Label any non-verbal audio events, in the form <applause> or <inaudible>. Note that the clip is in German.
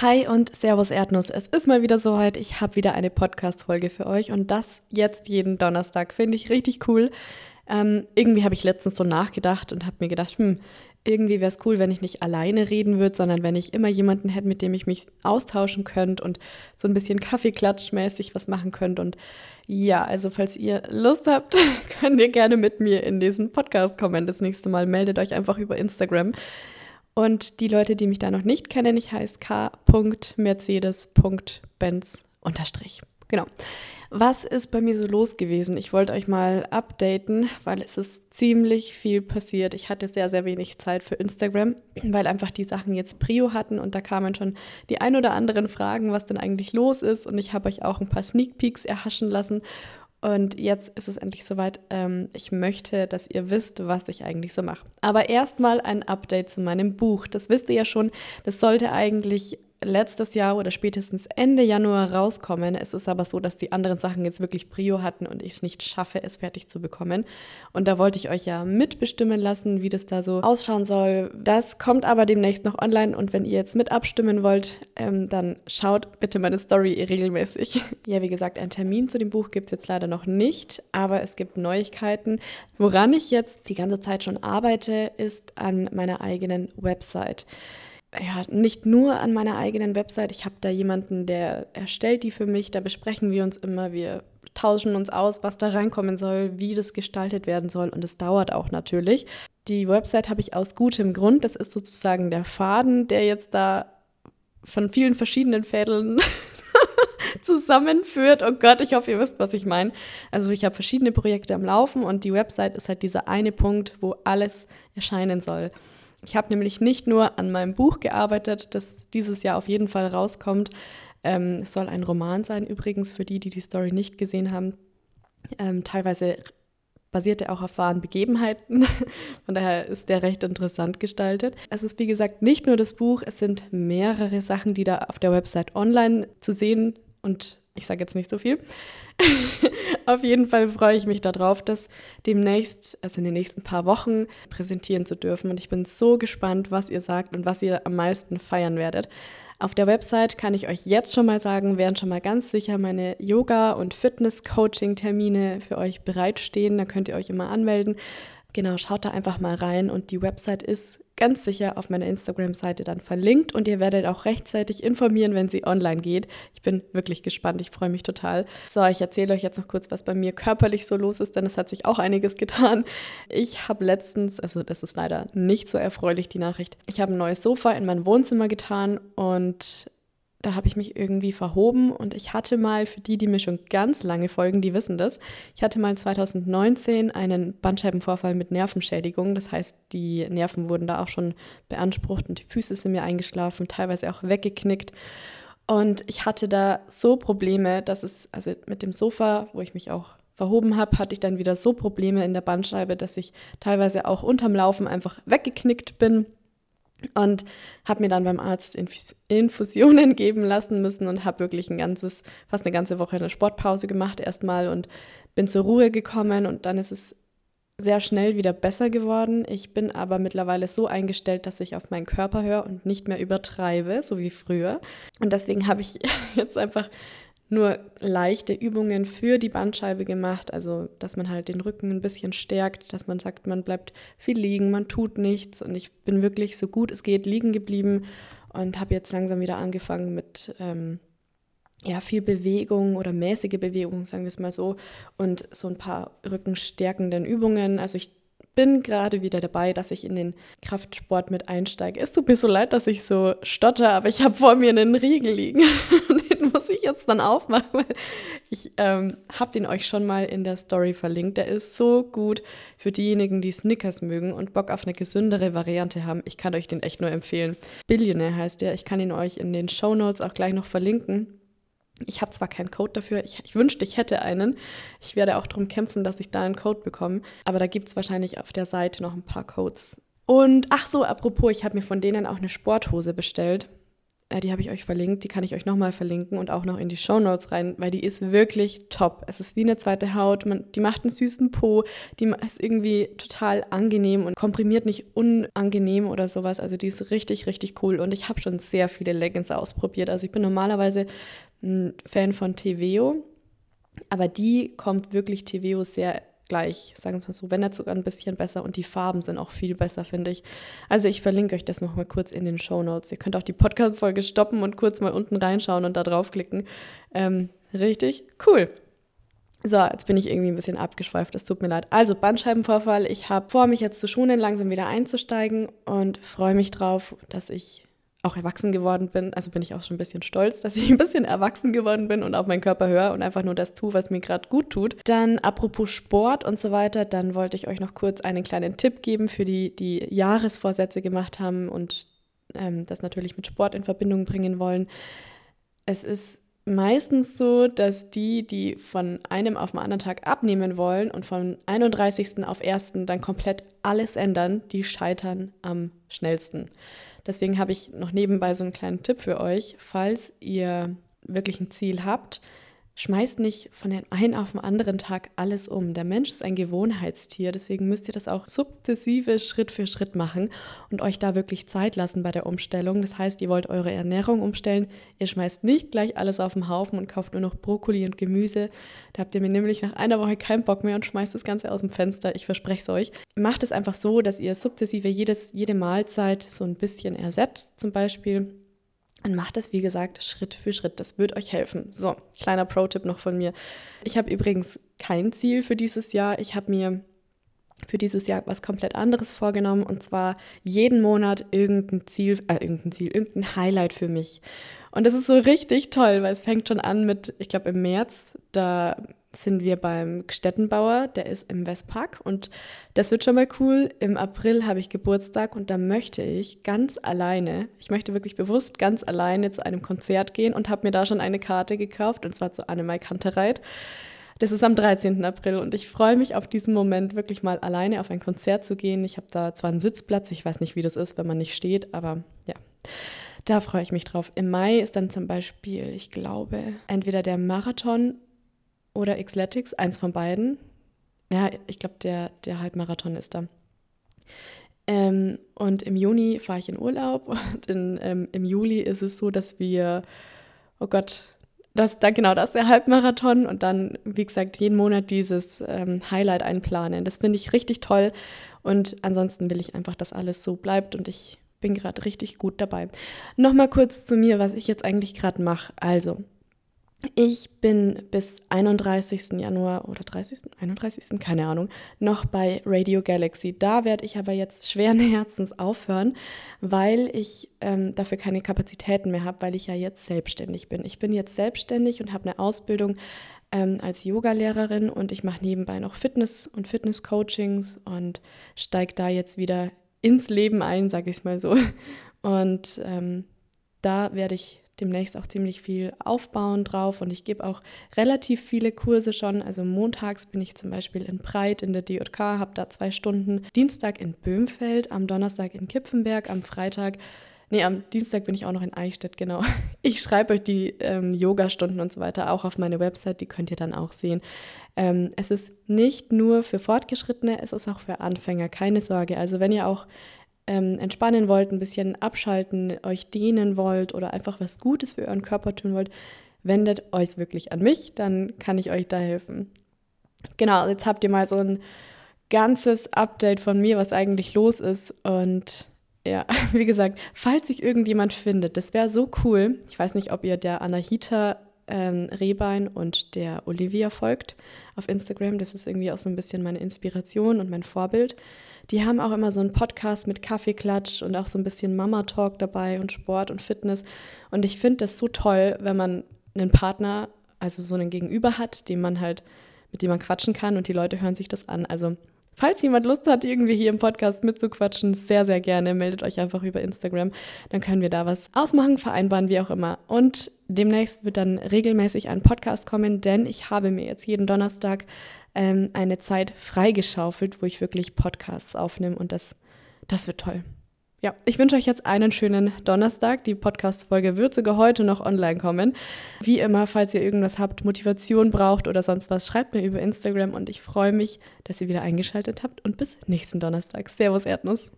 Hi und Servus Erdnuss. Es ist mal wieder soweit. Ich habe wieder eine Podcast-Folge für euch und das jetzt jeden Donnerstag. Finde ich richtig cool. Ähm, irgendwie habe ich letztens so nachgedacht und habe mir gedacht, hm, irgendwie wäre es cool, wenn ich nicht alleine reden würde, sondern wenn ich immer jemanden hätte, mit dem ich mich austauschen könnte und so ein bisschen Kaffeeklatschmäßig was machen könnte. Und ja, also falls ihr Lust habt, <laughs> könnt ihr gerne mit mir in diesen Podcast kommen. Das nächste Mal meldet euch einfach über Instagram. Und die Leute, die mich da noch nicht kennen, ich heiße k.mercedes.benz unterstrich. Genau. Was ist bei mir so los gewesen? Ich wollte euch mal updaten, weil es ist ziemlich viel passiert. Ich hatte sehr, sehr wenig Zeit für Instagram, weil einfach die Sachen jetzt Prio hatten und da kamen schon die ein oder anderen Fragen, was denn eigentlich los ist. Und ich habe euch auch ein paar Sneak Peeks erhaschen lassen und jetzt ist es endlich soweit. Ähm, ich möchte, dass ihr wisst, was ich eigentlich so mache. Aber erstmal ein Update zu meinem Buch. Das wisst ihr ja schon. Das sollte eigentlich letztes Jahr oder spätestens Ende Januar rauskommen. Es ist aber so, dass die anderen Sachen jetzt wirklich Prio hatten und ich es nicht schaffe, es fertig zu bekommen. Und da wollte ich euch ja mitbestimmen lassen, wie das da so ausschauen soll. Das kommt aber demnächst noch online und wenn ihr jetzt mit abstimmen wollt, ähm, dann schaut bitte meine Story regelmäßig. <laughs> ja, wie gesagt, einen Termin zu dem Buch gibt es jetzt leider noch nicht, aber es gibt Neuigkeiten. Woran ich jetzt die ganze Zeit schon arbeite, ist an meiner eigenen Website ja, nicht nur an meiner eigenen Website. Ich habe da jemanden, der erstellt die für mich. Da besprechen wir uns immer. Wir tauschen uns aus, was da reinkommen soll, wie das gestaltet werden soll. Und es dauert auch natürlich. Die Website habe ich aus gutem Grund. Das ist sozusagen der Faden, der jetzt da von vielen verschiedenen Fädeln <laughs> zusammenführt. Oh Gott, ich hoffe, ihr wisst, was ich meine. Also ich habe verschiedene Projekte am Laufen und die Website ist halt dieser eine Punkt, wo alles erscheinen soll. Ich habe nämlich nicht nur an meinem Buch gearbeitet, das dieses Jahr auf jeden Fall rauskommt. Ähm, es soll ein Roman sein, übrigens, für die, die die Story nicht gesehen haben. Ähm, teilweise basiert er auch auf wahren Begebenheiten. <laughs> Von daher ist der recht interessant gestaltet. Es ist, wie gesagt, nicht nur das Buch, es sind mehrere Sachen, die da auf der Website online zu sehen und ich sage jetzt nicht so viel. <laughs> Auf jeden Fall freue ich mich darauf, das demnächst, also in den nächsten paar Wochen, präsentieren zu dürfen. Und ich bin so gespannt, was ihr sagt und was ihr am meisten feiern werdet. Auf der Website kann ich euch jetzt schon mal sagen, werden schon mal ganz sicher meine Yoga- und Fitness-Coaching-Termine für euch bereitstehen. Da könnt ihr euch immer anmelden. Genau, schaut da einfach mal rein und die Website ist ganz sicher auf meiner Instagram-Seite dann verlinkt und ihr werdet auch rechtzeitig informieren, wenn sie online geht. Ich bin wirklich gespannt, ich freue mich total. So, ich erzähle euch jetzt noch kurz, was bei mir körperlich so los ist, denn es hat sich auch einiges getan. Ich habe letztens, also das ist leider nicht so erfreulich, die Nachricht, ich habe ein neues Sofa in mein Wohnzimmer getan und da habe ich mich irgendwie verhoben und ich hatte mal, für die, die mir schon ganz lange folgen, die wissen das, ich hatte mal 2019 einen Bandscheibenvorfall mit Nervenschädigung. Das heißt, die Nerven wurden da auch schon beansprucht und die Füße sind mir eingeschlafen, teilweise auch weggeknickt. Und ich hatte da so Probleme, dass es, also mit dem Sofa, wo ich mich auch verhoben habe, hatte ich dann wieder so Probleme in der Bandscheibe, dass ich teilweise auch unterm Laufen einfach weggeknickt bin und habe mir dann beim Arzt Infus Infusionen <laughs> geben lassen müssen und habe wirklich ein ganzes, fast eine ganze Woche eine Sportpause gemacht erstmal und bin zur Ruhe gekommen und dann ist es sehr schnell wieder besser geworden. Ich bin aber mittlerweile so eingestellt, dass ich auf meinen Körper höre und nicht mehr übertreibe, so wie früher. Und deswegen habe ich <laughs> jetzt einfach nur leichte Übungen für die Bandscheibe gemacht, also dass man halt den Rücken ein bisschen stärkt, dass man sagt, man bleibt viel liegen, man tut nichts und ich bin wirklich so gut es geht liegen geblieben und habe jetzt langsam wieder angefangen mit ähm, ja, viel Bewegung oder mäßige Bewegung, sagen wir es mal so, und so ein paar rückenstärkenden Übungen. Also ich bin gerade wieder dabei, dass ich in den Kraftsport mit einsteige. Es tut mir so leid, dass ich so stotter, aber ich habe vor mir einen Riegel liegen. <laughs> den muss ich jetzt dann aufmachen, weil ich ähm, habe den euch schon mal in der Story verlinkt. Der ist so gut für diejenigen, die Snickers mögen und Bock auf eine gesündere Variante haben. Ich kann euch den echt nur empfehlen. Billionaire heißt der. Ich kann ihn euch in den Show Notes auch gleich noch verlinken. Ich habe zwar keinen Code dafür, ich, ich, wünschte, ich hätte einen. Ich werde auch darum kämpfen, dass ich da einen Code bekomme. Aber da gibt es wahrscheinlich auf der Seite noch ein paar Codes. Und ach so, apropos, ich habe mir von denen auch eine Sporthose bestellt. Äh, die habe ich euch verlinkt, die kann ich euch nochmal verlinken und auch noch in die Show Notes rein, weil die ist wirklich top. Es ist wie eine zweite Haut, man, die macht einen süßen Po, die ist irgendwie total angenehm und komprimiert nicht unangenehm oder sowas. Also die ist richtig, richtig cool und ich habe schon sehr viele Leggings ausprobiert. Also ich bin normalerweise ein Fan von Teveo, aber die kommt wirklich Teveo sehr gleich, sagen wir mal so, wenn nicht sogar ein bisschen besser und die Farben sind auch viel besser, finde ich. Also ich verlinke euch das nochmal kurz in den Show Notes. Ihr könnt auch die Podcast-Folge stoppen und kurz mal unten reinschauen und da draufklicken. Ähm, richtig cool. So, jetzt bin ich irgendwie ein bisschen abgeschweift, es tut mir leid. Also Bandscheibenvorfall, ich habe vor, mich jetzt zu schonen, langsam wieder einzusteigen und freue mich drauf, dass ich auch erwachsen geworden bin. Also bin ich auch schon ein bisschen stolz, dass ich ein bisschen erwachsen geworden bin und auf meinen Körper höre und einfach nur das tue, was mir gerade gut tut. Dann apropos Sport und so weiter, dann wollte ich euch noch kurz einen kleinen Tipp geben für die, die Jahresvorsätze gemacht haben und ähm, das natürlich mit Sport in Verbindung bringen wollen. Es ist meistens so, dass die, die von einem auf den anderen Tag abnehmen wollen und vom 31. auf 1. dann komplett alles ändern, die scheitern am schnellsten. Deswegen habe ich noch nebenbei so einen kleinen Tipp für euch, falls ihr wirklich ein Ziel habt, Schmeißt nicht von dem einen auf den anderen Tag alles um. Der Mensch ist ein Gewohnheitstier, deswegen müsst ihr das auch sukzessive Schritt für Schritt machen und euch da wirklich Zeit lassen bei der Umstellung. Das heißt, ihr wollt eure Ernährung umstellen, ihr schmeißt nicht gleich alles auf den Haufen und kauft nur noch Brokkoli und Gemüse. Da habt ihr mir nämlich nach einer Woche keinen Bock mehr und schmeißt das Ganze aus dem Fenster. Ich verspreche es euch. Macht es einfach so, dass ihr sukzessive jedes, jede Mahlzeit so ein bisschen ersetzt, zum Beispiel und macht das, wie gesagt, Schritt für Schritt. Das wird euch helfen. So, kleiner Pro-Tipp noch von mir. Ich habe übrigens kein Ziel für dieses Jahr. Ich habe mir für dieses Jahr was komplett anderes vorgenommen und zwar jeden Monat irgendein Ziel, äh, irgendein Ziel, irgendein Highlight für mich. Und das ist so richtig toll, weil es fängt schon an mit, ich glaube im März, da sind wir beim Gstettenbauer, der ist im Westpark und das wird schon mal cool. Im April habe ich Geburtstag und da möchte ich ganz alleine, ich möchte wirklich bewusst ganz alleine zu einem Konzert gehen und habe mir da schon eine Karte gekauft und zwar zu Annemai Kantereit. Das ist am 13. April und ich freue mich auf diesen Moment, wirklich mal alleine auf ein Konzert zu gehen. Ich habe da zwar einen Sitzplatz, ich weiß nicht, wie das ist, wenn man nicht steht, aber ja. Da freue ich mich drauf. Im Mai ist dann zum Beispiel, ich glaube, entweder der Marathon oder Xletics, eins von beiden. Ja, ich glaube, der, der Halbmarathon ist da. Ähm, und im Juni fahre ich in Urlaub <laughs> und in, ähm, im Juli ist es so, dass wir, oh Gott, das, da, genau, das ist der Halbmarathon und dann, wie gesagt, jeden Monat dieses ähm, Highlight einplanen. Das finde ich richtig toll und ansonsten will ich einfach, dass alles so bleibt und ich bin gerade richtig gut dabei. Nochmal kurz zu mir, was ich jetzt eigentlich gerade mache. Also, ich bin bis 31. Januar oder 30. 31. keine Ahnung, noch bei Radio Galaxy. Da werde ich aber jetzt schweren <laughs> Herzens aufhören, weil ich ähm, dafür keine Kapazitäten mehr habe, weil ich ja jetzt selbstständig bin. Ich bin jetzt selbstständig und habe eine Ausbildung ähm, als Yogalehrerin und ich mache nebenbei noch Fitness und Fitness-Coachings und steige da jetzt wieder ins Leben ein, sage ich es mal so. Und ähm, da werde ich demnächst auch ziemlich viel aufbauen drauf und ich gebe auch relativ viele Kurse schon. Also montags bin ich zum Beispiel in Breit in der DJK, habe da zwei Stunden. Dienstag in Böhmfeld, am Donnerstag in Kipfenberg, am Freitag Nee, am Dienstag bin ich auch noch in Eichstätt, genau. <laughs> Ich schreibe euch die ähm, Yoga-Stunden und so weiter auch auf meine Website, die könnt ihr dann auch sehen. Ähm, es ist nicht nur für Fortgeschrittene, es ist auch für Anfänger, keine Sorge. Also wenn ihr auch ähm, entspannen wollt, ein bisschen abschalten, euch dehnen wollt oder einfach was Gutes für euren Körper tun wollt, wendet euch wirklich an mich, dann kann ich euch da helfen. Genau, jetzt habt ihr mal so ein ganzes Update von mir, was eigentlich los ist. Und ja, <laughs> wie gesagt, falls sich irgendjemand findet, das wäre so cool. Ich weiß nicht, ob ihr der Anahita ähm, Rehbein und der Olivia folgt auf Instagram. Das ist irgendwie auch so ein bisschen meine Inspiration und mein Vorbild. Die haben auch immer so einen Podcast mit Kaffeeklatsch und auch so ein bisschen Mama-Talk dabei und Sport und Fitness. Und ich finde das so toll, wenn man einen Partner, also so einen Gegenüber hat, dem man halt, mit dem man quatschen kann und die Leute hören sich das an. Also Falls jemand Lust hat, irgendwie hier im Podcast mitzuquatschen, sehr, sehr gerne. Meldet euch einfach über Instagram. Dann können wir da was ausmachen, vereinbaren, wie auch immer. Und demnächst wird dann regelmäßig ein Podcast kommen, denn ich habe mir jetzt jeden Donnerstag ähm, eine Zeit freigeschaufelt, wo ich wirklich Podcasts aufnehme und das, das wird toll. Ja, ich wünsche euch jetzt einen schönen Donnerstag. Die Podcast-Folge wird sogar heute noch online kommen. Wie immer, falls ihr irgendwas habt, Motivation braucht oder sonst was, schreibt mir über Instagram und ich freue mich, dass ihr wieder eingeschaltet habt und bis nächsten Donnerstag. Servus Erdnuss.